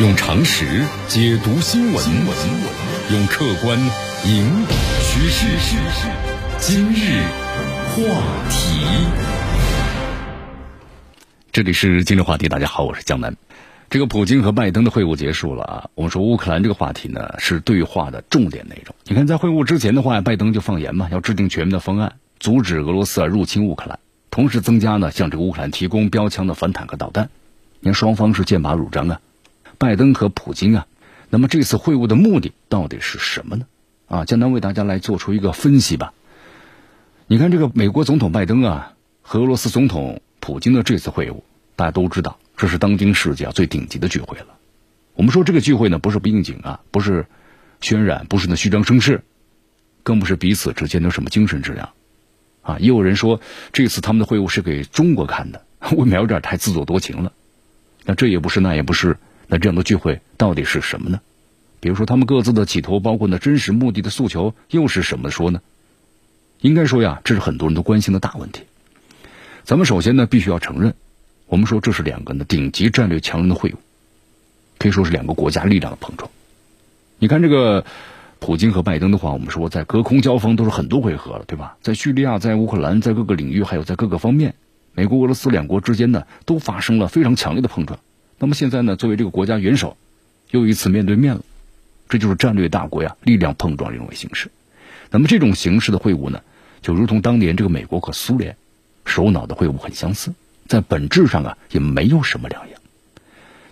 用常识解读新闻，用客观引导趋势。今日话题，这里是今日话题。大家好，我是江南。这个普京和拜登的会晤结束了啊。我们说乌克兰这个话题呢，是对话的重点内容。你看，在会晤之前的话，拜登就放言嘛，要制定全面的方案，阻止俄罗斯啊入侵乌克兰，同时增加呢向这个乌克兰提供标枪的反坦克导弹。你看，双方是剑拔弩张啊。拜登和普京啊，那么这次会晤的目的到底是什么呢？啊，江南为大家来做出一个分析吧。你看，这个美国总统拜登啊和俄罗斯总统普京的这次会晤，大家都知道，这是当今世界最顶级的聚会了。我们说这个聚会呢，不是不应景啊，不是渲染，不是那虚张声势，更不是彼此之间的什么精神质量啊。也有人说，这次他们的会晤是给中国看的，未免有点太自作多情了。那这也不是，那也不是。那这样的聚会到底是什么呢？比如说，他们各自的企图，包括呢真实目的的诉求，又是什么说呢？应该说呀，这是很多人都关心的大问题。咱们首先呢，必须要承认，我们说这是两个呢顶级战略强人的会晤，可以说是两个国家力量的碰撞。你看这个普京和拜登的话，我们说在隔空交锋都是很多回合了，对吧？在叙利亚、在乌克兰、在各个领域，还有在各个方面，美国、俄罗斯两国之间呢，都发生了非常强烈的碰撞。那么现在呢？作为这个国家元首，又一次面对面了，这就是战略大国呀力量碰撞这种形式。那么这种形式的会晤呢，就如同当年这个美国和苏联首脑的会晤很相似，在本质上啊也没有什么两样。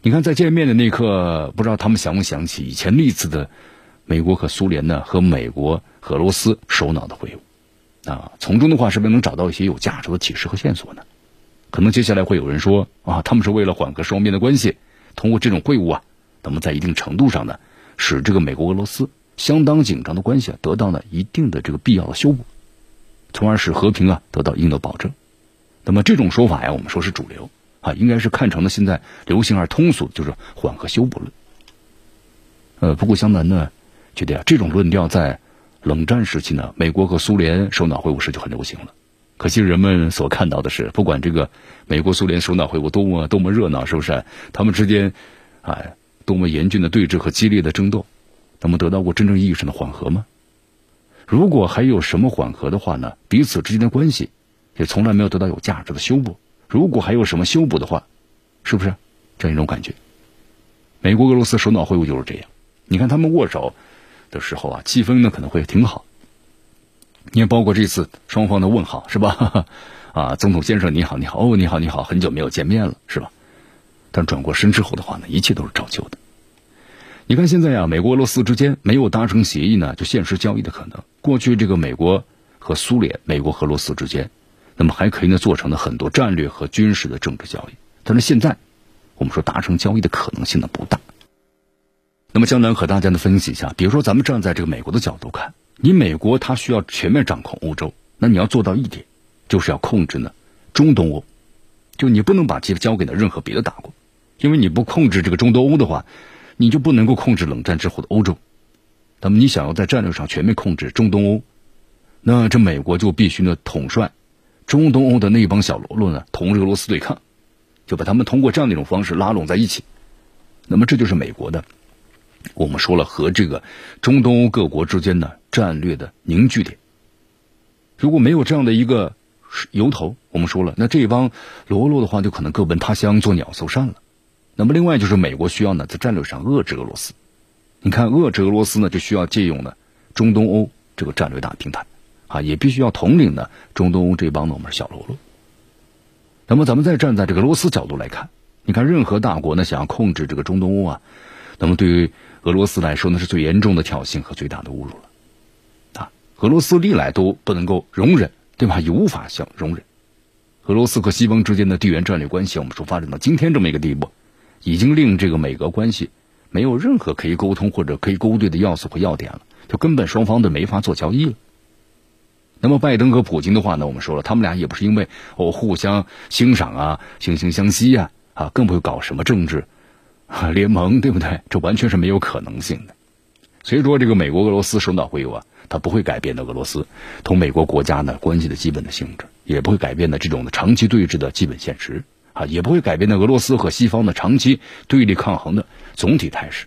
你看，在见面的那一刻，不知道他们想不想起以前历次的美国和苏联呢和美国俄罗斯首脑的会晤啊，从中的话是不是能找到一些有价值的启示和线索呢？可能接下来会有人说啊，他们是为了缓和双边的关系，通过这种会晤啊，那么在一定程度上呢，使这个美国俄罗斯相当紧张的关系啊得到了一定的这个必要的修补，从而使和平啊得到一定的保证。那么这种说法呀，我们说是主流啊，应该是看成了现在流行而通俗，就是缓和修补论。呃，不过湘南呢觉得呀，这种论调在冷战时期呢，美国和苏联首脑会晤时就很流行了。可惜人们所看到的是，不管这个美国、苏联首脑会晤多么多么热闹，是不是？他们之间，哎，多么严峻的对峙和激烈的争斗，那么得到过真正意义上的缓和吗？如果还有什么缓和的话呢？彼此之间的关系也从来没有得到有价值的修补。如果还有什么修补的话，是不是这样一种感觉？美国、俄罗斯首脑会晤就是这样。你看他们握手的时候啊，气氛呢可能会挺好。你看，包括这次双方的问好是吧？啊，总统先生你好，你好，哦，你好，你好，很久没有见面了是吧？但转过身之后的话呢，一切都是照旧的。你看现在呀，美国、俄罗斯之间没有达成协议呢，就现实交易的可能。过去这个美国和苏联、美国和俄罗斯之间，那么还可以呢做成了很多战略和军事的政治交易。但是现在，我们说达成交易的可能性呢不大。那么江南和大家呢分析一下，比如说咱们站在这个美国的角度看。你美国它需要全面掌控欧洲，那你要做到一点，就是要控制呢中东欧，就你不能把其交给了任何别的大国，因为你不控制这个中东欧的话，你就不能够控制冷战之后的欧洲。那么你想要在战略上全面控制中东欧，那这美国就必须呢统帅中东欧的那帮小喽啰呢同俄罗斯对抗，就把他们通过这样的一种方式拉拢在一起。那么这就是美国的。我们说了，和这个中东欧各国之间的战略的凝聚点，如果没有这样的一个由头，我们说了，那这帮喽啰的话就可能各奔他乡做鸟兽散了。那么另外就是美国需要呢，在战略上遏制俄罗斯。你看，遏制俄罗斯呢，就需要借用呢中东欧这个战略大平台啊，也必须要统领呢中东欧这帮呢我们是小喽啰。那么咱们再站在这个俄罗斯角度来看，你看任何大国呢想要控制这个中东欧啊，那么对于俄罗斯来说，那是最严重的挑衅和最大的侮辱了，俄罗斯历来都不能够容忍，对吧？也无法想容忍。俄罗斯和西方之间的地缘战略关系，我们说发展到今天这么一个地步，已经令这个美俄关系没有任何可以沟通或者可以勾兑的要素和要点了，就根本双方都没法做交易了。那么拜登和普京的话呢，我们说了，他们俩也不是因为哦互相欣赏啊、惺惺相惜呀，啊，更不会搞什么政治。啊，联盟对不对？这完全是没有可能性的。所以说，这个美国俄罗斯首脑会晤啊，它不会改变的俄罗斯同美国国家呢关系的基本的性质，也不会改变的这种的长期对峙的基本现实啊，也不会改变的俄罗斯和西方的长期对立抗衡的总体态势。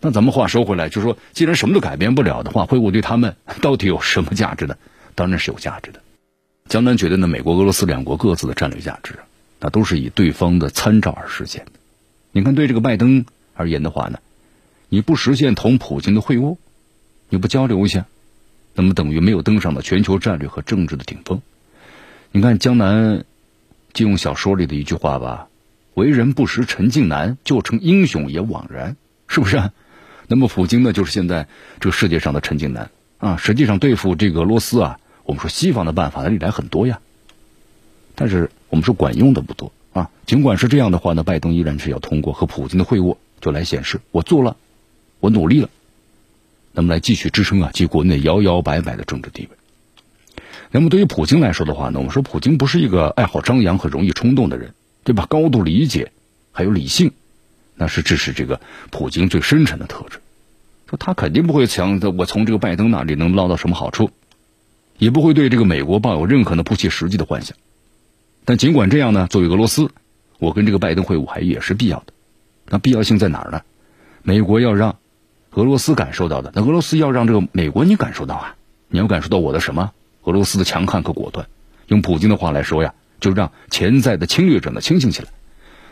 那咱们话说回来，就说既然什么都改变不了的话，会晤对他们 到底有什么价值呢？当然是有价值的。江南觉得呢，美国、俄罗斯两国各自的战略价值，那都是以对方的参照而实现的。你看，对这个拜登而言的话呢，你不实现同普京的会晤，你不交流一下，那么等于没有登上了全球战略和政治的顶峰。你看江南金庸小说里的一句话吧：“为人不识陈近南，就成英雄也枉然。”是不是？那么普京呢，就是现在这个世界上的陈近南啊。实际上对付这个俄罗斯啊，我们说西方的办法历来很多呀，但是我们说管用的不多啊。尽管是这样的话呢，拜登依然是要通过和普京的会晤，就来显示我做了，我努力了，那么来继续支撑啊，及国内摇摇摆摆的政治地位。那么对于普京来说的话呢，我们说普京不是一个爱好张扬、和容易冲动的人，对吧？高度理解，还有理性。那是这是这个普京最深沉的特质，说他肯定不会想我从这个拜登那里能捞到什么好处，也不会对这个美国抱有任何的不切实际的幻想。但尽管这样呢，作为俄罗斯，我跟这个拜登会晤还也是必要的。那必要性在哪儿呢？美国要让俄罗斯感受到的，那俄罗斯要让这个美国你感受到啊，你要感受到我的什么？俄罗斯的强悍和果断。用普京的话来说呀，就让潜在的侵略者呢清醒起来。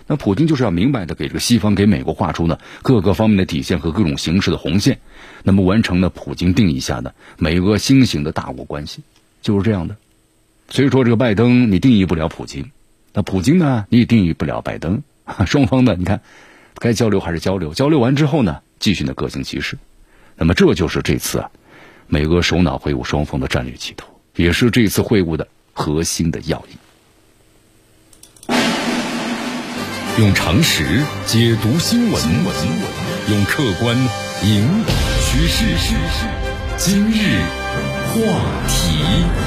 那普京就是要明白的给这个西方、给美国画出呢各个方面的底线和各种形式的红线，那么完成了普京定义下的美俄新型的大国关系，就是这样的。所以说，这个拜登你定义不了普京，那普京呢你也定义不了拜登，双方呢你看该交流还是交流，交流完之后呢继续呢各行其事。那么这就是这次啊美俄首脑会晤双方的战略企图，也是这次会晤的核心的要义。用常识解读新闻，用客观引导趋势。今日话题。